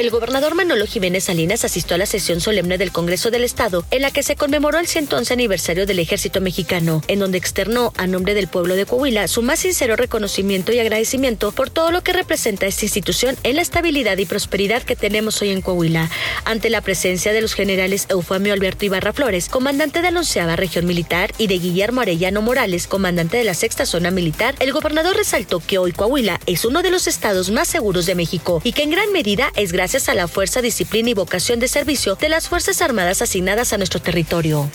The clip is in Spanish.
El gobernador Manolo Jiménez Salinas asistió a la sesión solemne del Congreso del Estado, en la que se conmemoró el 111 aniversario del Ejército Mexicano, en donde externó, a nombre del pueblo de Coahuila, su más sincero reconocimiento y agradecimiento por todo lo que representa esta institución en la estabilidad y prosperidad que tenemos hoy en Coahuila. Ante la presencia de los generales Eufemio Alberto Ibarra Flores, comandante de la onceava región militar, y de Guillermo Arellano Morales, comandante de la sexta zona militar, el gobernador resaltó que hoy Coahuila es uno de los estados más seguros de México y que en gran medida es gracias a la fuerza, disciplina y vocación de servicio de las Fuerzas Armadas asignadas a nuestro territorio.